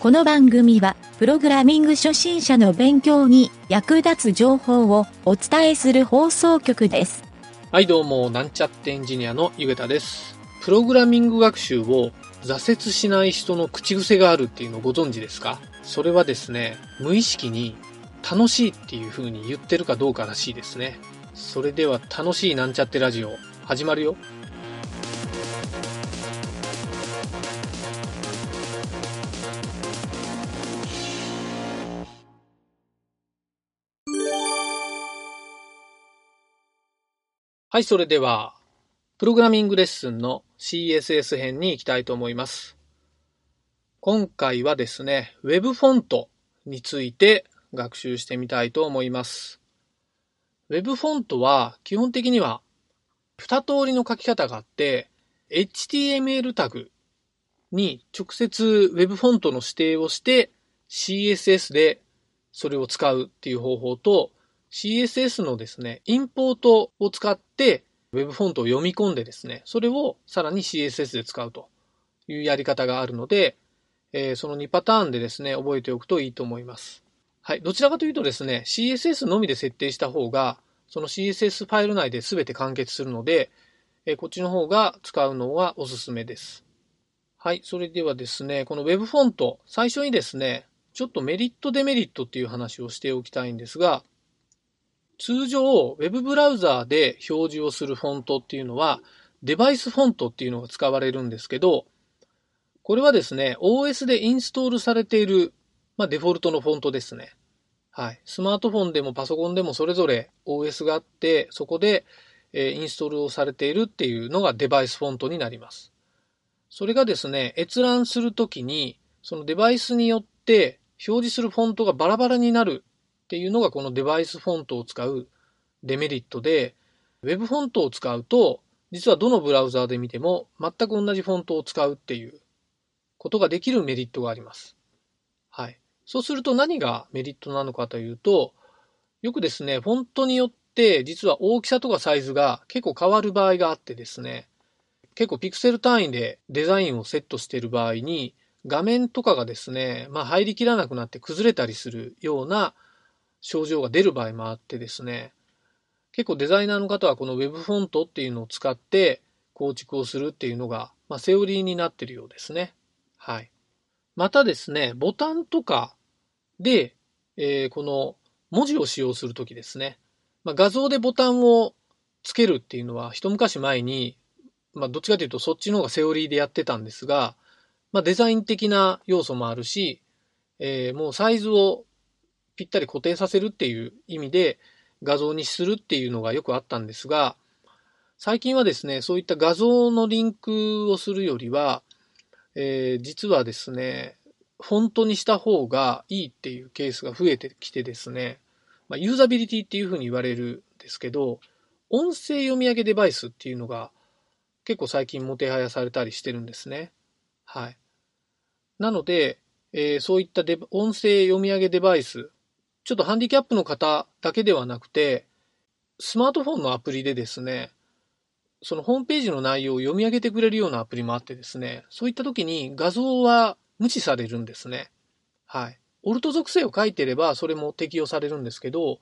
この番組は、プログラミング初心者の勉強に役立つ情報をお伝えする放送局です。はい、どうも、なんちゃってエンジニアのゆげたです。プログラミング学習を挫折しない人の口癖があるっていうのをご存知ですか？それはですね、無意識に楽しいっていう風に言ってるかどうからしいですね。それでは楽しいなんちゃってラジオ、始まるよ。はい、それでは、プログラミングレッスンの CSS 編に行きたいと思います。今回はですね、Web フォントについて学習してみたいと思います。Web フォントは基本的には2通りの書き方があって、HTML タグに直接 Web フォントの指定をして CSS でそれを使うっていう方法と、CSS のですね、インポートを使って、Web フォントを読み込んでですね、それをさらに CSS で使うというやり方があるので、えーその2パターンでですね、覚えておくといいと思います。はい。どちらかというとですね、CSS のみで設定した方が、その CSS ファイル内で全て完結するので、えーこっちの方が使うのはおすすめです。はい。それではですね、この Web フォント、最初にですね、ちょっとメリットデメリットっていう話をしておきたいんですが、通常、ウェブブラウザーで表示をするフォントっていうのは、デバイスフォントっていうのが使われるんですけど、これはですね、OS でインストールされている、まあ、デフォルトのフォントですね。はい。スマートフォンでもパソコンでもそれぞれ OS があって、そこで、えーインストールをされているっていうのがデバイスフォントになります。それがですね、閲覧するときに、そのデバイスによって表示するフォントがバラバラになるっていうのがこのデバイスフォントを使うデメリットで、Web フォントを使うと、実はどのブラウザーで見ても全く同じフォントを使うっていうことができるメリットがあります。はい。そうすると何がメリットなのかというと、よくですね、フォントによって実は大きさとかサイズが結構変わる場合があってですね、結構ピクセル単位でデザインをセットしている場合に、画面とかがですね、まあ入りきらなくなって崩れたりするような症状が出る場合もあってですね、結構デザイナーの方はこの Web フォントっていうのを使って構築をするっていうのが、まあ、セオリーになってるようですね。はい。またですね、ボタンとかで、えーこの文字を使用するときですね、まあ、画像でボタンをつけるっていうのは一昔前に、まあ、どっちかというとそっちの方がセオリーでやってたんですが、まあ、デザイン的な要素もあるし、えーもうサイズをぴったり固定させるっていう意味で画像にするっていうのがよくあったんですが、最近はですね、そういった画像のリンクをするよりは、えー実はですね、フォントにした方がいいっていうケースが増えてきてですね、まあ、ユーザビリティっていうふうに言われるんですけど、音声読み上げデバイスっていうのが結構最近もてはやされたりしてるんですね。はい。なので、えーそういったデ音声読み上げデバイス、ちょっとハンディキャップの方だけではなくて、スマートフォンのアプリでですね、そのホームページの内容を読み上げてくれるようなアプリもあってですね、そういった時に画像は無視されるんですね。はい。オルト属性を書いてればそれも適用されるんですけど、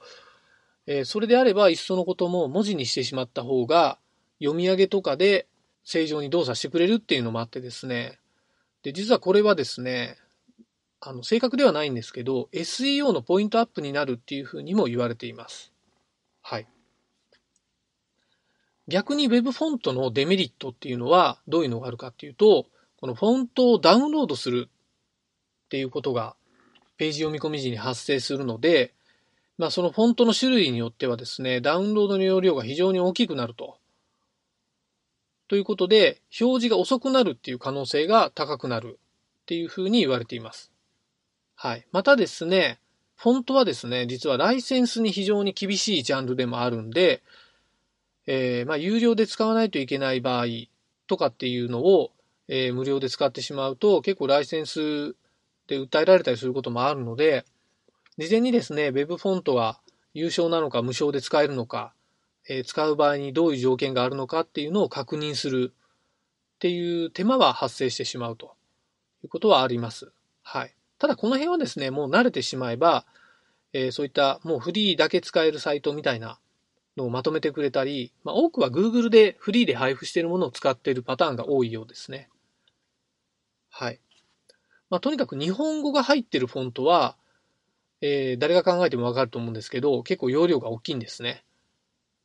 えーそれであればいっそのことも文字にしてしまった方が読み上げとかで正常に動作してくれるっていうのもあってですね、で、実はこれはですね、あの、正確ではないんですけど、SEO のポイントアップになるっていうふうにも言われています。はい。逆に Web フォントのデメリットっていうのはどういうのがあるかっていうと、このフォントをダウンロードするっていうことがページ読み込み時に発生するので、まあそのフォントの種類によってはですね、ダウンロードの容量が非常に大きくなると。ということで、表示が遅くなるっていう可能性が高くなるっていうふうに言われています。はい。またですね、フォントはですね、実はライセンスに非常に厳しいジャンルでもあるんで、えーまあ、有料で使わないといけない場合とかっていうのを、えー無料で使ってしまうと、結構ライセンスで訴えられたりすることもあるので、事前にですね、Web フォントは有償なのか無償で使えるのか、えー使う場合にどういう条件があるのかっていうのを確認するっていう手間は発生してしまうということはあります。はい。ただこの辺はですね、もう慣れてしまえば、えー、そういったもうフリーだけ使えるサイトみたいなのをまとめてくれたり、まあ、多くは Google でフリーで配布しているものを使っているパターンが多いようですね。はい。まあ、とにかく日本語が入ってるフォントは、えー、誰が考えてもわかると思うんですけど、結構容量が大きいんですね。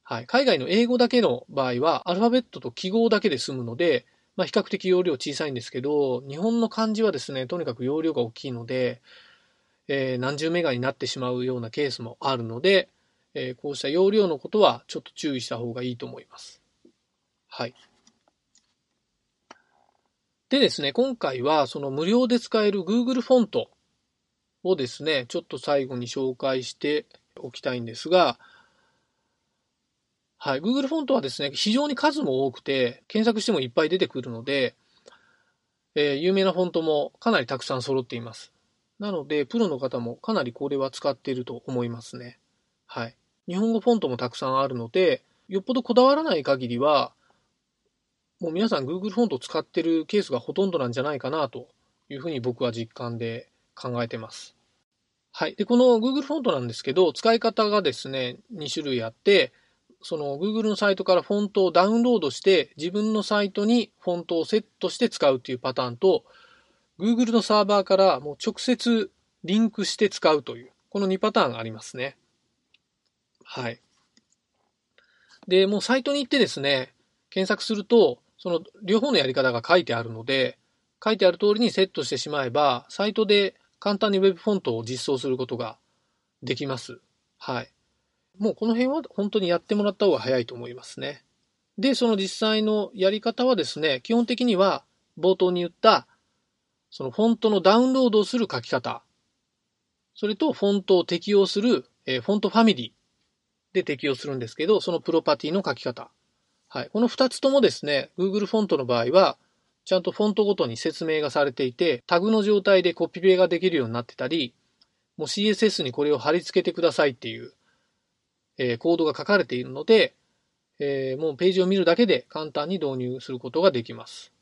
はい。海外の英語だけの場合は、アルファベットと記号だけで済むので、まあ、比較的容量小さいんですけど、日本の漢字はですね、とにかく容量が大きいので、えー、何十メガになってしまうようなケースもあるので、えー、こうした容量のことはちょっと注意した方がいいと思います。はい。でですね、今回はその無料で使える Google フォントをですね、ちょっと最後に紹介しておきたいんですが、はい、Google フォントはですね、非常に数も多くて、検索してもいっぱい出てくるので、えー、有名なフォントもかなりたくさん揃っています。なので、プロの方もかなりこれは使っていると思いますね。はい。日本語フォントもたくさんあるので、よっぽどこだわらない限りは、もう皆さん Google フォントを使ってるケースがほとんどなんじゃないかなというふうに僕は実感で考えてます。はい。で、この Google フォントなんですけど、使い方がですね、2種類あって、その Google のサイトからフォントをダウンロードして自分のサイトにフォントをセットして使うっていうパターンと Google のサーバーからもう直接リンクして使うというこの2パターンありますね。はい。で、もうサイトに行ってですね、検索するとその両方のやり方が書いてあるので書いてある通りにセットしてしまえばサイトで簡単に Web フォントを実装することができます。はい。もうこの辺は本当にやってもらった方が早いと思いますね。で、その実際のやり方はですね、基本的には冒頭に言った、そのフォントのダウンロードをする書き方、それとフォントを適用する、え、フォントファミリーで適用するんですけど、そのプロパティの書き方。はい。この二つともですね、Google フォントの場合は、ちゃんとフォントごとに説明がされていて、タグの状態でコピペができるようになってたり、もう CSS にこれを貼り付けてくださいっていう、えー、コードが書かれているので、えー、もうページを見るだけで簡単に導入することができます。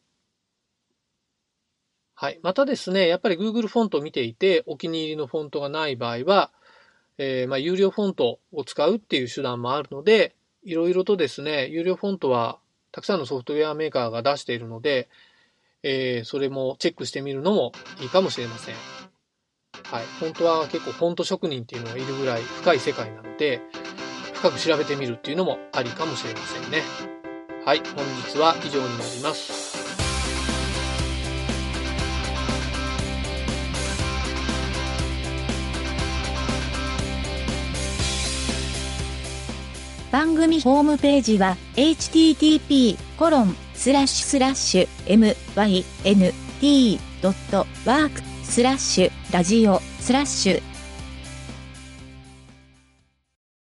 はい。またですね、やっぱり Google フォントを見ていて、お気に入りのフォントがない場合は、えー、まあ、有料フォントを使うっていう手段もあるので、いろいろとですね、有料フォントはたくさんのソフトウェアメーカーが出しているので、えー、それもチェックしてみるのもいいかもしれません。はい。本当は結構フォント職人っていうのがいるぐらい深い世界なので、深く調べてみるっていうのもありかもしれませんね。はい。本日は以上になります。番組ホームページは http コロンスラッシュスラッシュ mynt.work スラッシュラジオスラッシュ